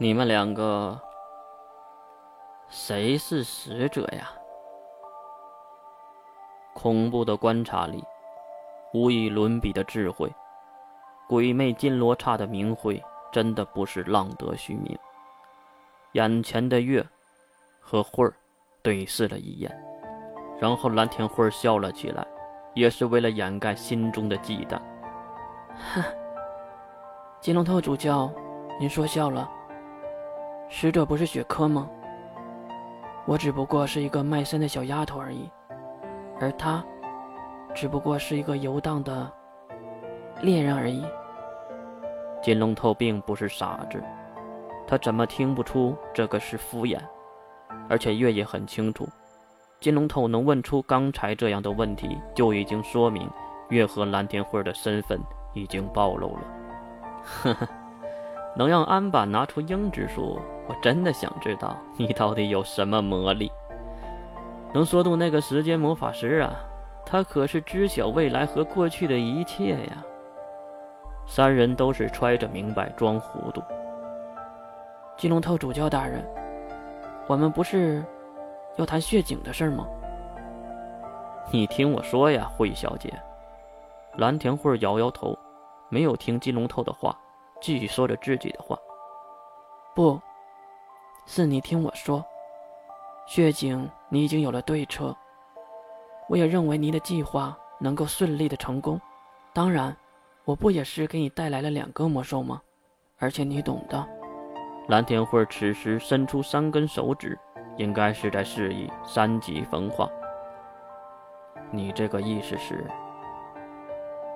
你们两个谁是使者呀？恐怖的观察力，无以伦比的智慧，鬼魅金罗刹的明慧，真的不是浪得虚名。眼前的月和慧儿对视了一眼，然后蓝天慧儿笑了起来，也是为了掩盖心中的忌惮。哼，金龙头主教，您说笑了。使者不是雪珂吗？我只不过是一个卖身的小丫头而已。而他，只不过是一个游荡的猎人而已。金龙头并不是傻子，他怎么听不出这个是敷衍？而且月也很清楚，金龙头能问出刚才这样的问题，就已经说明月和蓝天辉的身份已经暴露了。呵呵，能让安板拿出鹰之术，我真的想知道你到底有什么魔力。能说动那个时间魔法师啊，他可是知晓未来和过去的一切呀。三人都是揣着明白装糊涂。金龙头主教大人，我们不是要谈血井的事吗？你听我说呀，惠小姐。蓝田慧摇摇头，没有听金龙头的话，继续说着自己的话。不是你听我说。血井，你已经有了对策，我也认为你的计划能够顺利的成功。当然，我不也是给你带来了两个魔兽吗？而且你懂的。蓝天慧此时伸出三根手指，应该是在示意三级分化。你这个意思是？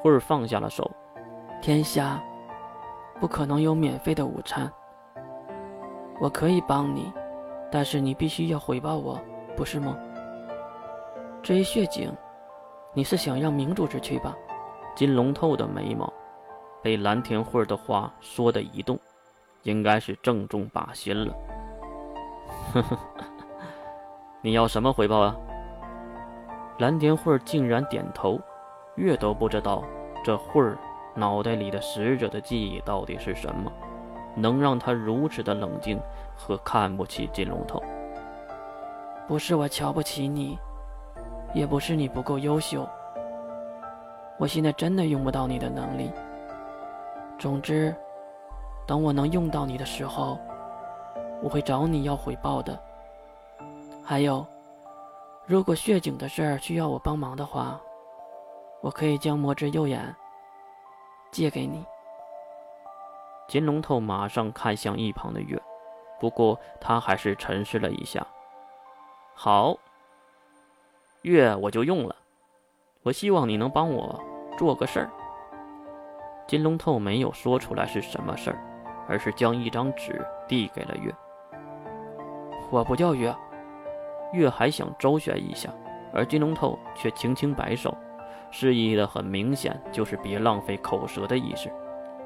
慧儿放下了手。天下不可能有免费的午餐，我可以帮你。但是你必须要回报我，不是吗？至于血井，你是想让明主子去吧？金龙透的眉毛被蓝田慧的话说的一动，应该是正中靶心了。呵呵，你要什么回报啊？蓝田慧竟然点头，月都不知道这慧儿脑袋里的使者的记忆到底是什么，能让他如此的冷静。和看不起金龙头，不是我瞧不起你，也不是你不够优秀。我现在真的用不到你的能力。总之，等我能用到你的时候，我会找你要回报的。还有，如果血井的事儿需要我帮忙的话，我可以将魔之右眼借给你。金龙头马上看向一旁的月。不过他还是沉思了一下。好，月我就用了。我希望你能帮我做个事儿。金龙头没有说出来是什么事儿，而是将一张纸递给了月。我不叫月。月还想周旋一下，而金龙头却轻轻摆手，示意的很明显就是别浪费口舌的意思。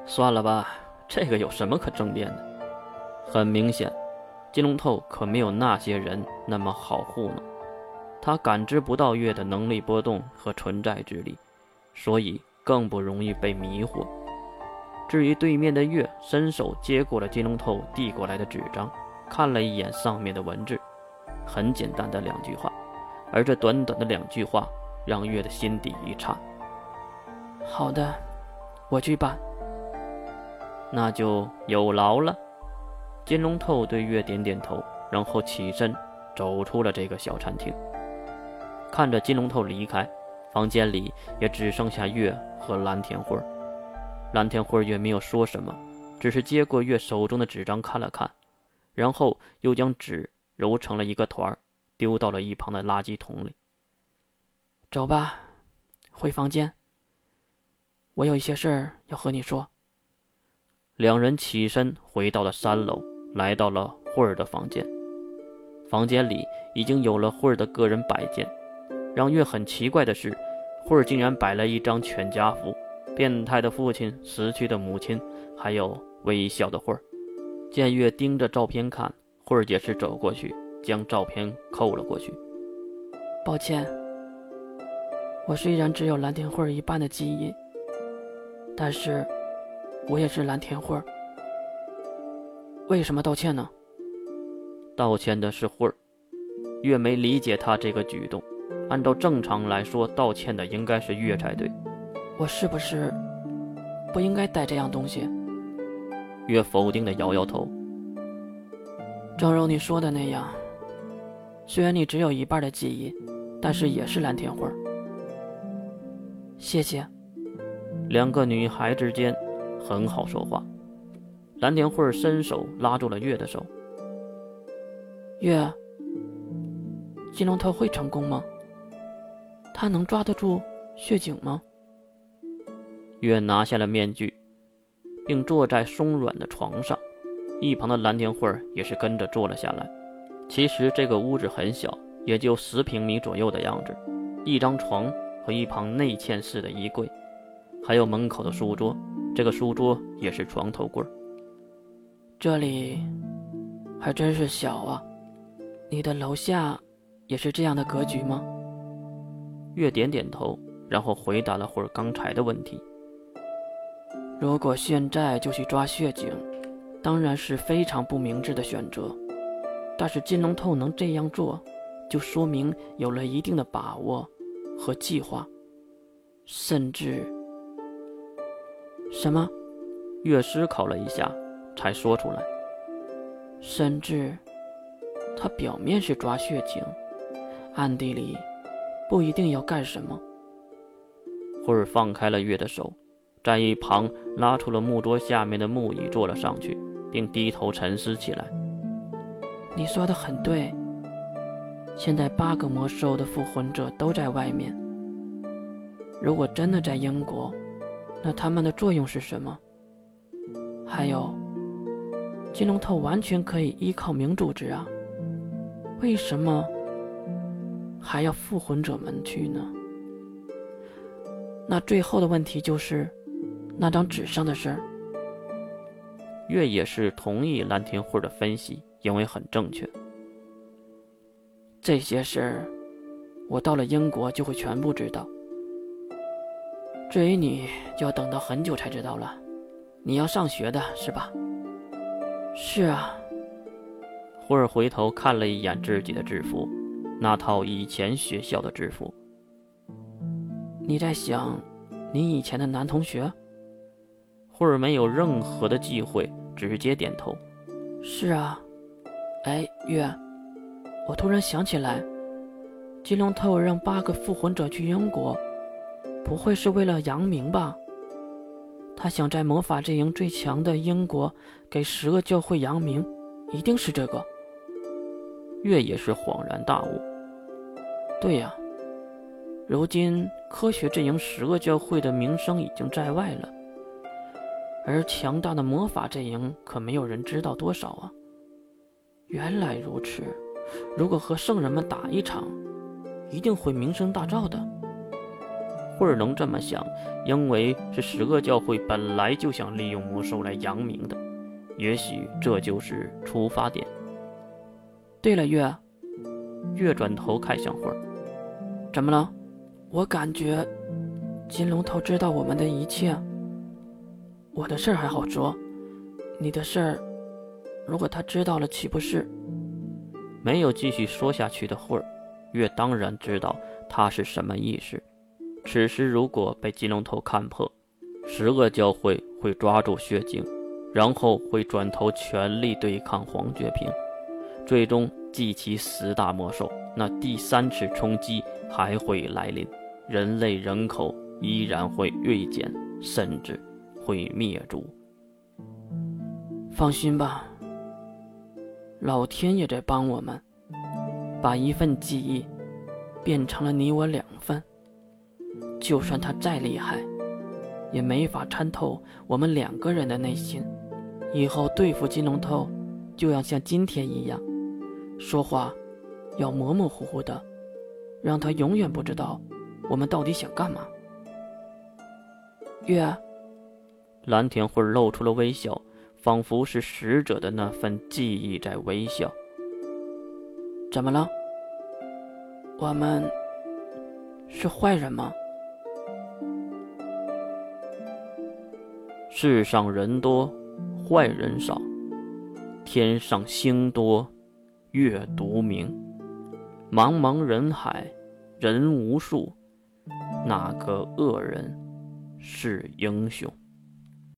算了吧，这个有什么可争辩的？很明显，金龙透可没有那些人那么好糊弄。他感知不到月的能力波动和存在之力，所以更不容易被迷惑。至于对面的月，伸手接过了金龙透递过来的纸张，看了一眼上面的文字，很简单的两句话。而这短短的两句话，让月的心底一颤。好的，我去办。那就有劳了。金龙透对月点点头，然后起身走出了这个小餐厅。看着金龙透离开，房间里也只剩下月和蓝天辉。蓝天辉也没有说什么，只是接过月手中的纸张看了看，然后又将纸揉成了一个团儿，丢到了一旁的垃圾桶里。走吧，回房间。我有一些事儿要和你说。两人起身回到了三楼。来到了慧儿的房间，房间里已经有了慧儿的个人摆件。让月很奇怪的是，慧儿竟然摆了一张全家福：变态的父亲、死去的母亲，还有微笑的慧儿。见月盯着照片看，慧儿也是走过去，将照片扣了过去。抱歉，我虽然只有蓝天慧儿一半的记忆，但是我也是蓝天慧儿。为什么道歉呢？道歉的是慧儿。月没理解他这个举动。按照正常来说，道歉的应该是月才对。我是不是不应该带这样东西？月否定的摇摇头。正如你说的那样，虽然你只有一半的记忆，但是也是蓝天花。谢谢。两个女孩之间很好说话。蓝田慧伸手拉住了月的手。月，金龙头会成功吗？他能抓得住血井吗？月拿下了面具，并坐在松软的床上，一旁的蓝田慧也是跟着坐了下来。其实这个屋子很小，也就十平米左右的样子，一张床和一旁内嵌式的衣柜，还有门口的书桌。这个书桌也是床头柜。这里还真是小啊！你的楼下也是这样的格局吗？月点点头，然后回答了会儿刚才的问题。如果现在就去抓血井，当然是非常不明智的选择。但是金龙透能这样做，就说明有了一定的把握和计划，甚至……什么？月思考了一下，才说出来。甚至，他表面是抓血井，暗地里……不一定要干什么。慧儿放开了月的手，在一旁拉出了木桌下面的木椅坐了上去，并低头沉思起来。你说的很对。现在八个魔兽的复魂者都在外面。如果真的在英国，那他们的作用是什么？还有，金龙头完全可以依靠明组织啊。为什么？还要复魂者们去呢？那最后的问题就是，那张纸上的事儿。月也是同意蓝天慧的分析，因为很正确。这些事儿，我到了英国就会全部知道。至于你，就要等到很久才知道了。你要上学的是吧？是啊。慧儿回头看了一眼自己的制服。那套以前学校的制服，你在想你以前的男同学？忽儿没有任何的忌讳，直接点头。是啊，哎，月，我突然想起来，金龙透让八个复魂者去英国，不会是为了扬名吧？他想在魔法阵营最强的英国给十个教会扬名，一定是这个。月也是恍然大悟。对呀，如今科学阵营十个教会的名声已经在外了，而强大的魔法阵营可没有人知道多少啊。原来如此，如果和圣人们打一场，一定会名声大噪的。慧儿能这么想，因为是十恶教会本来就想利用魔兽来扬名的，也许这就是出发点。对了，月，月转头看向慧儿。怎么了？我感觉金龙头知道我们的一切。我的事儿还好说，你的事儿，如果他知道了，岂不是？没有继续说下去的慧儿，月当然知道他是什么意思。此时如果被金龙头看破，十个教会会抓住血晶，然后会转头全力对抗黄觉平，最终祭起十大魔兽。那第三次冲击还会来临，人类人口依然会锐减，甚至会灭族。放心吧，老天也在帮我们，把一份记忆变成了你我两份。就算他再厉害，也没法参透我们两个人的内心。以后对付金龙头，就要像今天一样，说话。要模模糊糊的，让他永远不知道我们到底想干嘛。月，蓝田慧露出了微笑，仿佛是使者的那份记忆在微笑。怎么了？我们是坏人吗？世上人多，坏人少，天上星多，月独明。茫茫人海，人无数，哪个恶人是英雄？